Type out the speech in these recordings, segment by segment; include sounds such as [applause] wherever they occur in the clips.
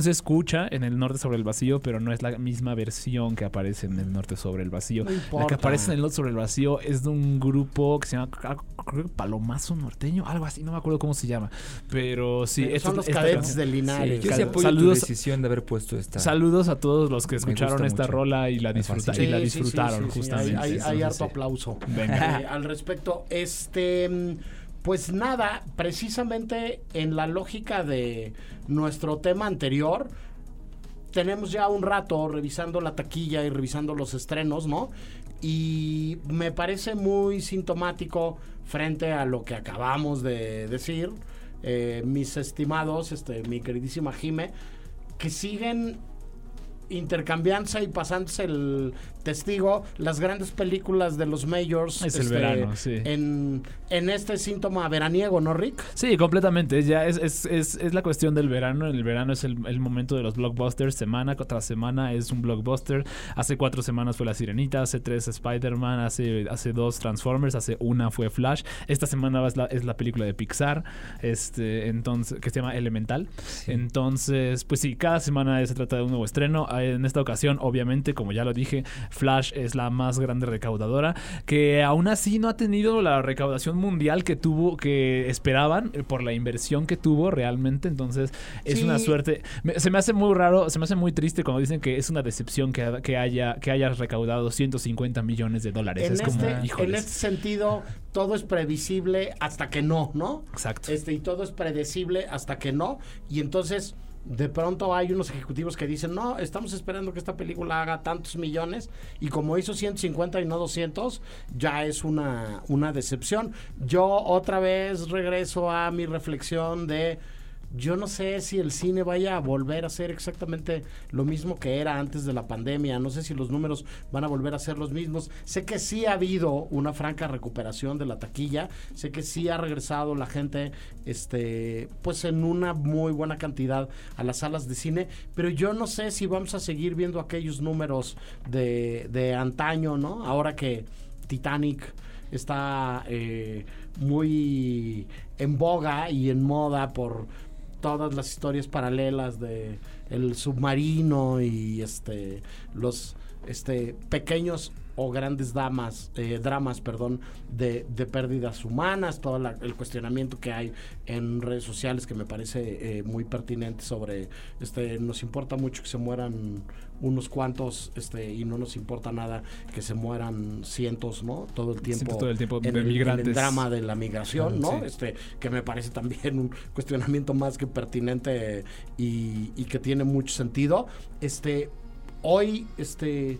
se escucha en el norte sobre el vacío, pero no es la misma versión que aparece en el norte sobre el vacío. No la que aparece en el norte sobre el vacío es de un grupo que se llama ah, creo que Palomazo Norteño, algo así, no me acuerdo cómo se llama. Pero sí, Pero esta- son los esta cadetes de Linares. Yo sí apoyo saludos- tu decisión de haber puesto esta. Saludos a todos los que escucharon esta mucho. rola y la, disfruta- y la Sí, sí, sí, disfrutaron, justamente. Hay, hay- harto sí. aplauso Venga. eh, [laughs] al respecto. Este, mm, pues nada, precisamente en la lógica de nuestro tema anterior, tenemos ya un rato revisando la taquilla y revisando los estrenos, ¿no? Y me parece muy sintomático frente a lo que acabamos de decir, eh, mis estimados, este, mi queridísima Jime, que siguen intercambiándose y pasándose el testigo las grandes películas de los majors Es el este, verano, sí. en, en este síntoma veraniego, ¿no, Rick? Sí, completamente. Es Ya es, es, es, es la cuestión del verano. El verano es el, el momento de los blockbusters. Semana tras semana es un blockbuster. Hace cuatro semanas fue La Sirenita, hace tres Spider-Man, hace, hace dos Transformers, hace una fue Flash. Esta semana es la, es la película de Pixar, este, entonces, que se llama Elemental. Entonces, pues sí, cada semana se trata de un nuevo estreno. En esta ocasión, obviamente, como ya lo dije, Flash es la más grande recaudadora, que aún así no ha tenido la recaudación mundial que tuvo, que esperaban eh, por la inversión que tuvo realmente. Entonces, es Sí. una suerte. Se me hace muy raro, se me hace muy triste cuando dicen que es una decepción que, que haya que haya recaudado 150 millones de dólares. En es como, este, en este sentido, todo es previsible hasta que no, ¿no? Exacto. Este, y todo es predecible hasta que no. Y entonces, de pronto hay unos ejecutivos que dicen, no, estamos esperando que esta película haga tantos millones. Y como hizo 150 y no 200, ya es una, una decepción. Yo otra vez regreso a mi reflexión de... Yo no sé si el cine vaya a volver a ser exactamente lo mismo que era antes de la pandemia. No sé si los números van a volver a ser los mismos. Sé que sí ha habido una franca recuperación de la taquilla. Sé que sí ha regresado la gente, este, pues en una muy buena cantidad a las salas de cine. Pero yo no sé si vamos a seguir viendo aquellos números de, de antaño, ¿no? Ahora que Titanic está eh, muy en boga y en moda por todas las historias paralelas de el submarino y este los este pequeños o grandes damas eh, dramas perdón de, de pérdidas humanas todo la- el cuestionamiento que hay en redes sociales que me parece eh, muy pertinente sobre este nos importa mucho que se mueran unos cuantos este y no nos importa nada que se mueran cientos no todo el tiempo todo el tiempo en de el- en el migrantes. drama de la migración, ¿no? Sí. Este, que me parece también un cuestionamiento más que pertinente y, y que tiene mucho sentido. Este, hoy, este,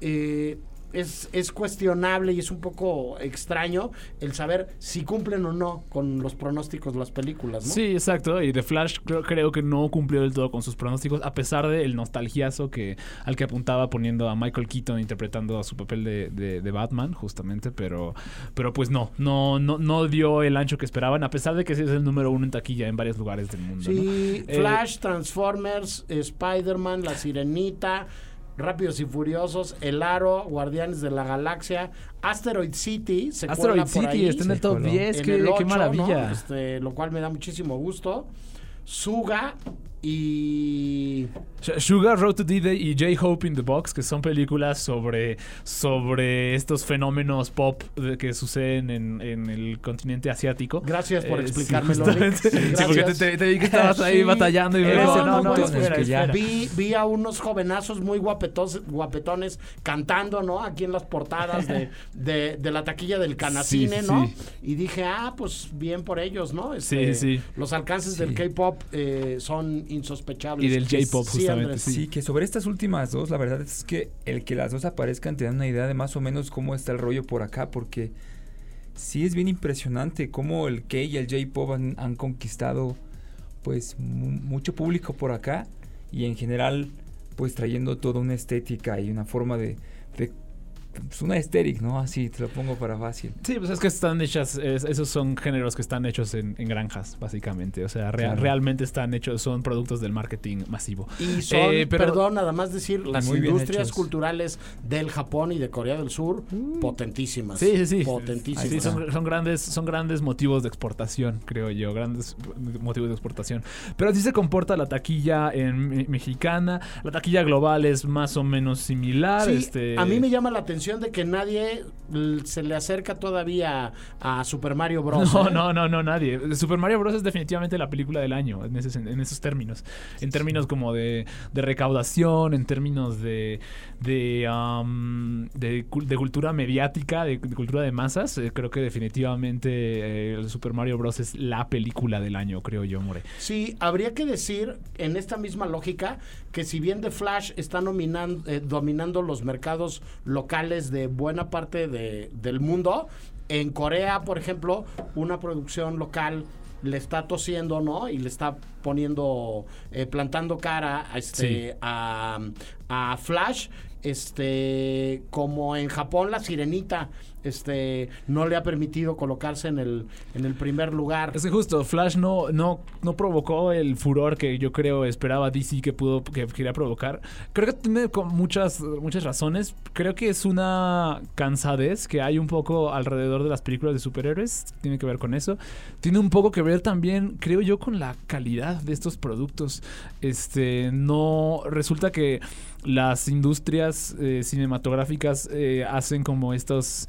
eh, es, es cuestionable y es un poco extraño el saber si cumplen o no con los pronósticos de las películas, ¿no? Sí, exacto. Y The Flash creo, creo que no cumplió del todo con sus pronósticos, a pesar del nostalgiazo que, al que apuntaba poniendo a Michael Keaton interpretando a su papel de, de- de Batman, justamente. Pero, pero pues no, no, no, no dio el ancho que esperaban, a pesar de que sí es el número uno en taquilla en varios lugares del mundo. ¿no? Sí, Eh, Flash, Transformers, Spider-Man, La Sirenita, Rápidos y Furiosos, El Aro, Guardianes de la Galaxia, Asteroid City, se Asteroid City ahí, está en el top coló. 10, en qué, el qué 8, maravilla. ¿no? Este, lo cual me da muchísimo gusto. Suga y Sugar, Road to D-Day y J-Hope in the Box, que son películas sobre, sobre estos fenómenos pop que suceden en, en el continente asiático. gracias por Eh, sí, explicármelo. Sí, Sí, porque te, gracias. te- te vi que estabas ahí Sí. batallando y me Eh, no, no, no, no, pues, espera, que ya-. Vi, vi a unos jovenazos muy guapetos, guapetones cantando, ¿no? Aquí en las portadas de, [laughs] de, de la taquilla del Canacine, Sí, ¿no? sí. Y dije, ah, pues bien por ellos, ¿no? Este, Sí, sí. Los alcances del K-pop eh, son insospechables. Y del J-pop, Sí, justamente, Sí. que sobre estas últimas dos, la verdad es que el que las dos aparezcan te da una idea de más o menos cómo está el rollo por acá, porque sí es bien impresionante cómo el K y el J-pop han, han conquistado pues mu- mucho público por acá y en general pues trayendo toda una estética y una forma de, de pues, una aesthetic, ¿no? Así, te lo pongo para fácil. Sí, pues es que están hechas, es- esos son géneros que están hechos en, en granjas, básicamente. O sea, rea- Claro. realmente están hechos, son productos del marketing masivo. Y son, Eh, pero- perdón, nada más decir, las industrias culturales del Japón y de Corea del Sur, potentísimas. Sí, sí, sí. Potentísimas. Sí, son, son grandes, son grandes motivos de exportación, creo yo, grandes motivos de exportación. Pero así se comporta la taquilla en me- mexicana. La taquilla global es más o menos similar. Sí, este... a mí me llama la atención de que nadie se le acerca todavía a Super Mario Bros. No, ¿eh? no, no, no, nadie. Super Mario Bros. es definitivamente la película del año en, ese- en esos términos. En términos como de, de recaudación, en términos de, de, am, de, cul- de cultura mediática, de, de cultura de masas. eh, creo que definitivamente eh, el Super Mario Bros. es la película del año, creo yo, More. Sí, habría que decir en esta misma lógica que si bien The Flash está dominando los mercados locales de buena parte de- del mundo, en Corea, por ejemplo, una producción local le está tosiendo, ¿no? Y le está poniendo, eh, plantando cara a, este, Sí. a, a Flash. Este, como en Japón, la sirenita, este, no le ha permitido colocarse en el, en el primer lugar. Es que justo Flash no, no, no provocó el furor que yo creo esperaba DC que pudo que quería provocar. Creo que tiene muchas, muchas razones. Creo que es una cansadez que hay un poco alrededor de las películas de superhéroes. Tiene que ver con eso. Tiene un poco que ver también, creo yo, con la calidad de estos productos. Este no resulta que las industrias eh, cinematográficas eh, hacen como estos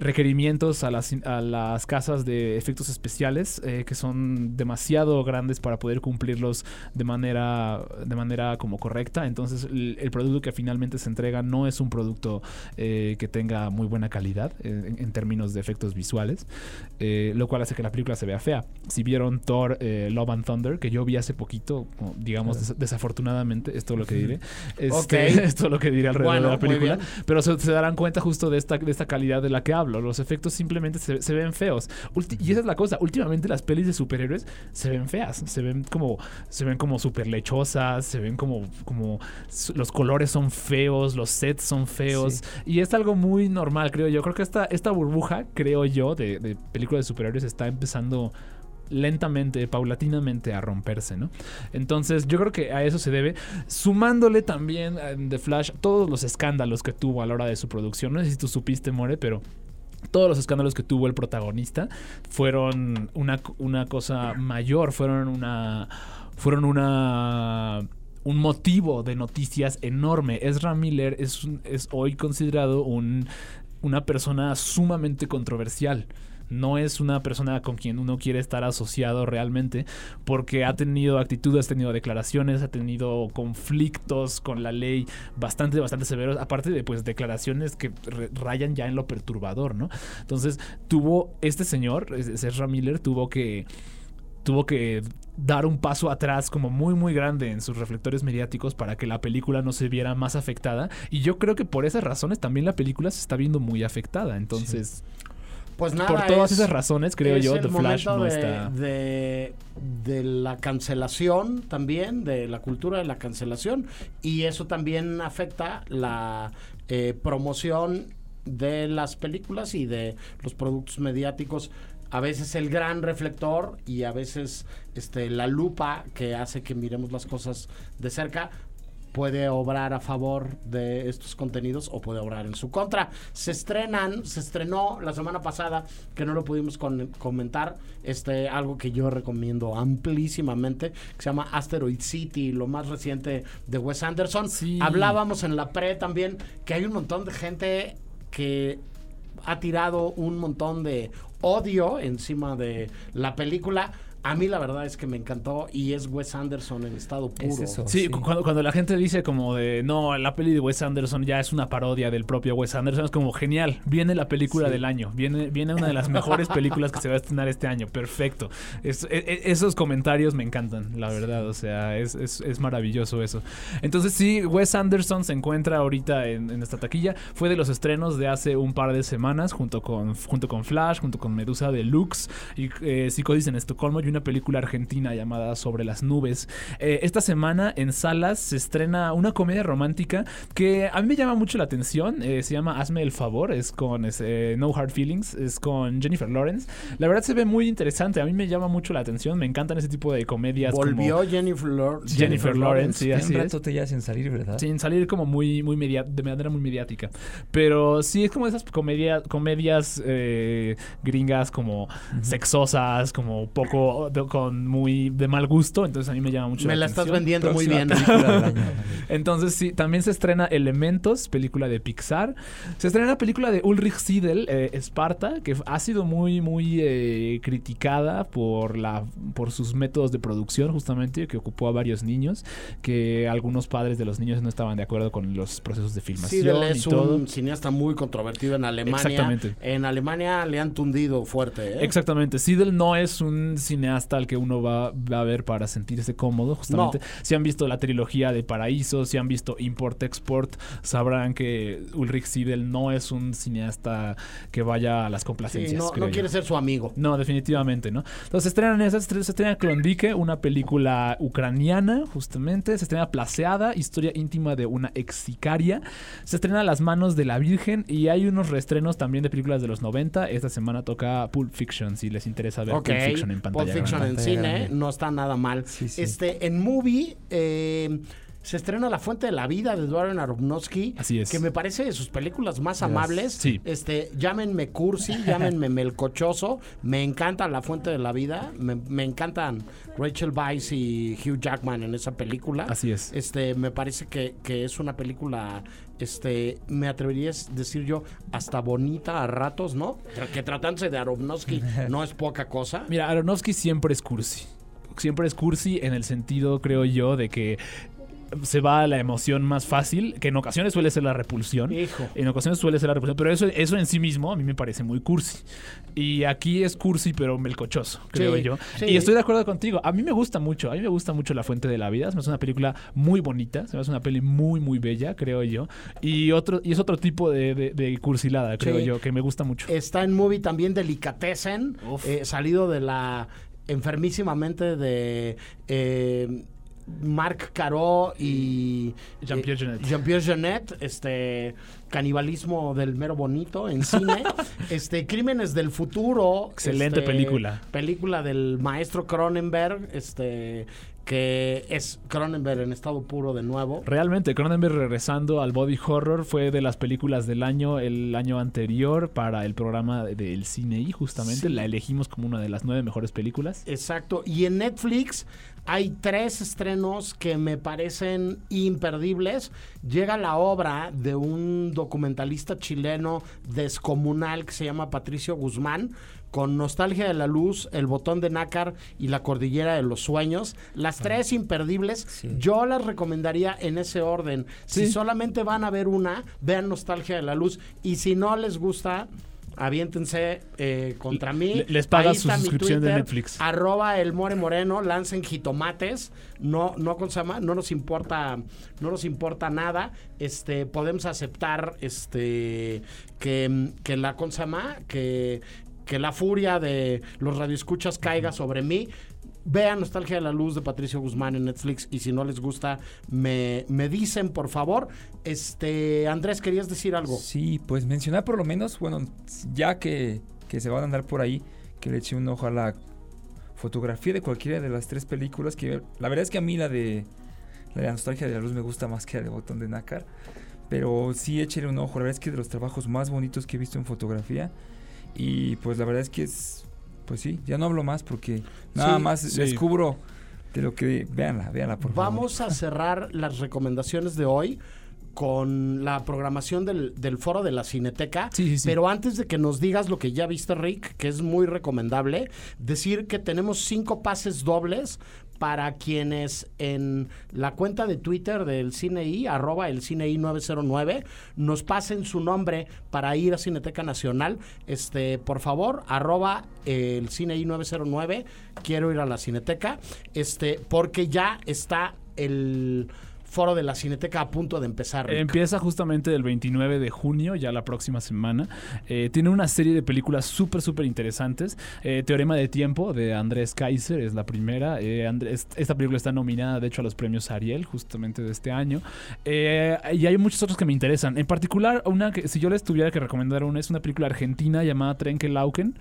requerimientos a las, a las casas de efectos especiales eh, que son demasiado grandes para poder cumplirlos de manera de manera como correcta. Entonces el, el producto que finalmente se entrega no es un producto eh, que tenga muy buena calidad eh, en, en términos de efectos visuales eh, lo cual hace que la película se vea fea. Si vieron Thor eh, Love and Thunder que yo vi hace poquito digamos des- desafortunadamente esto es lo que diré este, Ok. [laughs] esto es lo que diré alrededor Bueno, de la película pero se, se darán cuenta justo de esta, de esta calidad de la que hablo. Los efectos simplemente se, se ven feos. Ulti- y esa es la cosa. Últimamente las pelis de superhéroes se ven feas. Se ven como, se ven como super lechosas. Se ven como, como los colores son feos, los sets son feos. Y es algo muy normal, creo yo. Creo que esta, esta burbuja, creo yo, de, de películas de superhéroes está empezando lentamente, paulatinamente a romperse, ¿no? Entonces yo creo que a eso se debe, sumándole también en The Flash todos los escándalos que tuvo a la hora de su producción. No sé si tú supiste, More, pero todos los escándalos que tuvo el protagonista fueron una, una cosa mayor, fueron una... Fueron una un motivo de noticias enorme. Ezra Miller es, es hoy considerado un, una persona sumamente controversial. No es una persona con quien uno quiere estar asociado realmente porque ha tenido actitudes, ha tenido declaraciones, ha tenido conflictos con la ley bastante, bastante severos, aparte de pues declaraciones que rayan ya en lo perturbador, ¿no? Entonces tuvo este señor, Ezra Miller, tuvo que tuvo que dar un paso atrás como muy muy grande en sus reflectores mediáticos para que la película no se viera más afectada y yo creo que por esas razones también la película se está viendo muy afectada entonces Pues nada, por todas es- esas razones creo es yo el The Flash no de, está de, de la cancelación también, de la cultura de la cancelación, y eso también afecta la eh, promoción de las películas y de los productos mediáticos. A veces el gran reflector y a veces este, la lupa que hace que miremos las cosas de cerca puede obrar a favor de estos contenidos o puede obrar en su contra. Se estrenan, se estrenó la semana pasada, que no lo pudimos con- comentar, este, algo que yo recomiendo amplísimamente, que se llama Asteroid City, lo más reciente de Wes Anderson. Sí. Hablábamos en la pre también que hay un montón de gente que ha tirado un montón de odio encima de la película. A mí la verdad es que me encantó y es Wes Anderson en estado puro. Es eso. Sí, Sí. cu- Cuando, cuando la gente dice como de no, la peli de Wes Anderson ya es una parodia del propio Wes Anderson, es como genial, viene la película Sí. del año, viene, viene una de las mejores películas que se va a estrenar este año, perfecto. Es- e- e- esos comentarios me encantan, la verdad, o sea, es, es- es maravilloso eso. Entonces sí, Wes Anderson se encuentra ahorita en, en esta taquilla, fue de los estrenos de hace un par de semanas junto con, junto con Flash, junto con Medusa Deluxe y eh, Psicosis en Estocolmo, y una película argentina llamada Sobre las nubes. Eh, esta semana en salas se estrena una comedia romántica que a mí me llama mucho la atención. eh, se llama Hazme el favor, es con es, eh, No Hard Feelings, es con Jennifer Lawrence. La verdad se ve muy interesante, a mí me llama mucho la atención, me encantan ese tipo de comedias. como- Volvió Jennifer, Lor- Jennifer Lawrence, sí, así un es. rato ya sin salir, ¿verdad? Sin salir como muy, muy de manera muy mediática. Pero sí es como esas comedia, comedias eh, gringas como sexosas, como poco de- con muy de mal gusto. Entonces a mí me llama mucho Me la la estás vendiendo muy bien. [laughs] Entonces sí, también se estrena Elementos, película de Pixar. Se estrena la película de Ulrich Siedel, eh, Esparta, que ha sido muy, muy eh, criticada por, la, por sus métodos de producción, justamente, que ocupó a varios niños, que algunos padres de los niños no estaban de acuerdo con los procesos de filmación Siedel y es todo. un cineasta muy controvertido en Alemania. Exactamente. En Alemania le han tundido fuerte. ¿eh? Exactamente. Siedel no es un cineasta al que uno va, va a ver para sentirse cómodo, justamente. Si han visto la trilogía de Paraíso, si han visto Import-Export, sabrán que Ulrich Siedel no es un cineasta que vaya a las Sí, complacencias. no, no quiere ser su amigo. No, definitivamente, ¿no? Entonces se estrenan esas, se estrena Klondike, una película ucraniana, justamente. Se estrena Placeada, historia íntima de una ex sicaria. Se estrena Las manos de la Virgen y hay unos reestrenos también de películas de los 90. Esta semana toca Pulp Fiction, si les interesa ver Pulp Fiction en pantalla. Fiction en cine grande. no está nada mal. Sí, sí. Este, en movie eh, se estrena La Fuente de la Vida de Darren Aronofsky. Así es. Que me parece de sus películas más amables. Sí. Este, llámenme cursi, [laughs] llámenme melcochoso. Me encanta La Fuente de la Vida. Me, me encantan Rachel Weisz y Hugh Jackman en esa película. Así es. Este, me parece que, que es una película, este, me atrevería a decir yo, hasta bonita a ratos, ¿no? Que tratándose de Aronofsky [laughs] no es poca cosa. Mira, Aronofsky siempre es cursi. Siempre es cursi en el sentido, creo yo, de que se va a la emoción más fácil, que en ocasiones suele ser la repulsión. Hijo. En ocasiones suele ser la repulsión, pero eso, eso en sí mismo a mí me parece muy cursi. Y aquí es cursi, pero melcochoso, creo Sí, yo. sí. Y estoy de acuerdo contigo. A mí me gusta mucho, a mí me gusta mucho La Fuente de la Vida. Se me hace una película muy bonita, se me hace una peli muy, muy bella, creo yo. Y, otro, y es otro tipo de, de- de cursilada, creo Sí. yo, que me gusta mucho. Está en movie también Delicatessen, eh, salido de la enfermísimamente de eh, Marc Caro y Jean-Pierre eh, Jeunet. Jean-Pierre Jeunet, este canibalismo del mero bonito en cine, [laughs] este Crímenes del futuro, Excelente este, película. película del maestro Cronenberg, este que es Cronenberg en estado puro de nuevo. Realmente, Cronenberg regresando al body horror fue de las películas del año, el año anterior para el programa de- del cine y justamente Sí. la elegimos como una de las nueve mejores películas. Exacto. Y en Netflix hay tres estrenos que me parecen imperdibles. Llega la obra de un documentalista chileno descomunal que se llama Patricio Guzmán. Con Nostalgia de la Luz, El Botón de Nácar y La Cordillera de los Sueños. Las tres imperdibles, Sí. yo las recomendaría en ese orden. Si solamente van a ver una, vean Nostalgia de la Luz. Y si no les gusta, aviéntense eh, contra mí. Le- les paga su suscripción de Netflix. Arroba el More Moreno, lancen jitomates. No, no, no nos importa, no nos importa nada. Este, podemos aceptar este que, que la ¿cómo se llama? que, que la furia de los radioescuchas caiga sobre mí. Vean Nostalgia de la Luz de Patricio Guzmán en Netflix y si no les gusta, me, me dicen, por favor. Este, Andrés, ¿querías decir algo? Sí, pues mencionar por lo menos, bueno, ya que, que se van a andar por ahí, que le eche un ojo a la fotografía de cualquiera de las tres películas, que la verdad es que a mí la de la, de nostalgia de la luz me gusta más que la de Botón de Nácar, pero sí échele un ojo, la verdad es que de los trabajos más bonitos que he visto en fotografía, y pues la verdad es que es, pues sí, ya no hablo más porque nada Sí, más sí. descubro de lo que, véanla, véanla por favor. Vamos a cerrar las recomendaciones de hoy con la programación del, del foro de la Cineteca. Sí, sí, sí. Pero antes de que nos digas lo que ya viste, Rick, que es muy recomendable, decir que tenemos cinco pases dobles para quienes en la cuenta de Twitter del CineI, arroba el CineI 909, nos pasen su nombre para ir a Cineteca Nacional. Este, por favor, arroba el CineI 909, quiero ir a la Cineteca, este, porque ya está el foro de la Cineteca a punto de empezar. Empieza justamente el 29 de junio, ya la próxima semana. Eh, tiene una serie de películas súper, súper interesantes. Eh, Teorema de Tiempo de Andrés Kaiser es la primera. Eh, esta película está nominada, de hecho, a los premios Ariel, justamente de este año. Y hay muchos otros que me interesan. En particular, una que, si yo les tuviera que recomendar una, es una película argentina llamada Trenke Lauken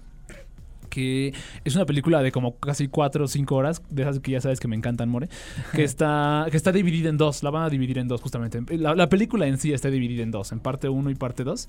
que es una película de como casi cuatro o cinco horas, de esas que ya sabes que me encantan, More, que está, que está dividida en dos, la van a dividir en dos justamente. La, la película en sí está dividida en dos, en parte 1 y parte 2,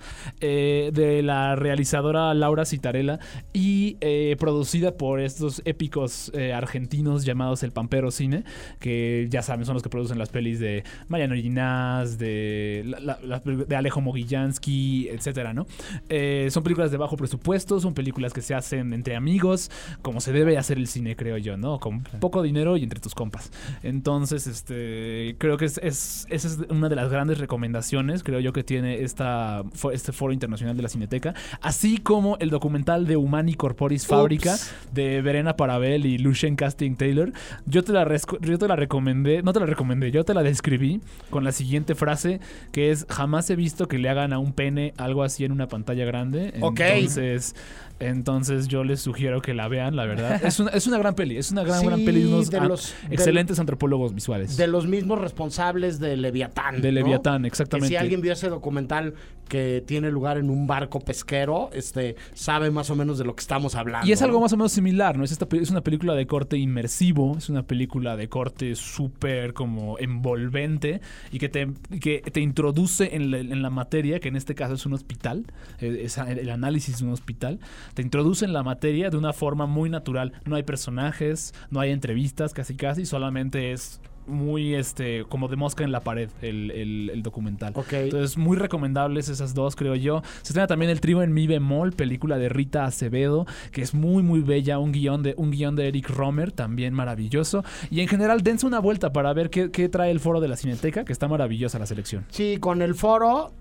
de la realizadora Laura Citarella y eh, producida por estos épicos eh, argentinos llamados El Pampero Cine, que ya saben, son los que producen las pelis de Mariano Ginás, de, la- la- de Alejo Mogillansky, etcétera, ¿no? Eh, son películas de bajo presupuesto, son películas que se hacen entre amigos, como se debe hacer el cine, creo yo, ¿no? Con poco dinero y entre tus compas. Entonces, este, creo que es, es- esa es una de las grandes recomendaciones, creo yo, que tiene esta, este foro internacional de la Cineteca, así como el documental de Humani Corporis Fábrica de Verena Parabel y Lucien Casting Taylor. Yo te la yo te la recomendé, no te la recomendé, yo te la describí con la siguiente frase que es jamás he visto que le hagan a un pene algo así en una pantalla grande. Ok. Entonces, entonces yo les sugiero que la vean, la verdad. [laughs] Es una, es una gran peli, es una gran, Sí, gran peli de unos de an- los- excelentes antropólogos visuales. De los mismos responsables de Leviatán. De ¿no? Leviatán, Que exactamente. si alguien vio ese documental que tiene lugar en un barco pesquero, este, sabe más o menos de lo que estamos hablando. Y es algo ¿no? más o menos similar, ¿no? Es, esta, es una película de corte inmersivo, es una película de corte súper como envolvente y que te, que te introduce en la, en la materia, que en este caso es un hospital, es a- el análisis de un hospital, te introduce en la materia de una forma muy natural. No hay personajes, no hay entrevistas, casi casi, solamente es muy este como de mosca en la pared el, el- el documental. Ok. Entonces, muy recomendables esas dos, creo yo. Se estrena también El trío en mi bemol, película de Rita Acevedo, que es muy, muy bella. Un guion de, un guion de Eric Romer, también maravilloso. Y en general, dense una vuelta para ver qué, qué trae el foro de la Cineteca, que está maravillosa la selección. Sí, con el foro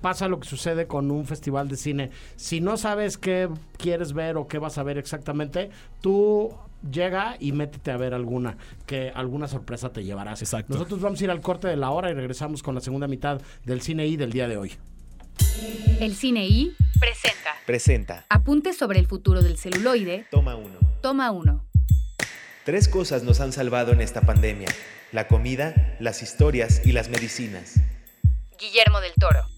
pasa lo que sucede con un festival de cine. Si no sabes qué quieres ver o qué vas a ver exactamente, tú llega y métete a ver alguna, que alguna sorpresa te llevarás. Exacto. Nosotros vamos a ir al corte de la hora y regresamos con la segunda mitad del cine I del día de hoy. El Cine I presenta Presenta. Apuntes sobre el futuro del celuloide. Toma uno. Toma 1. Tres cosas nos han salvado en esta pandemia. La comida, las historias y las medicinas. Guillermo del Toro.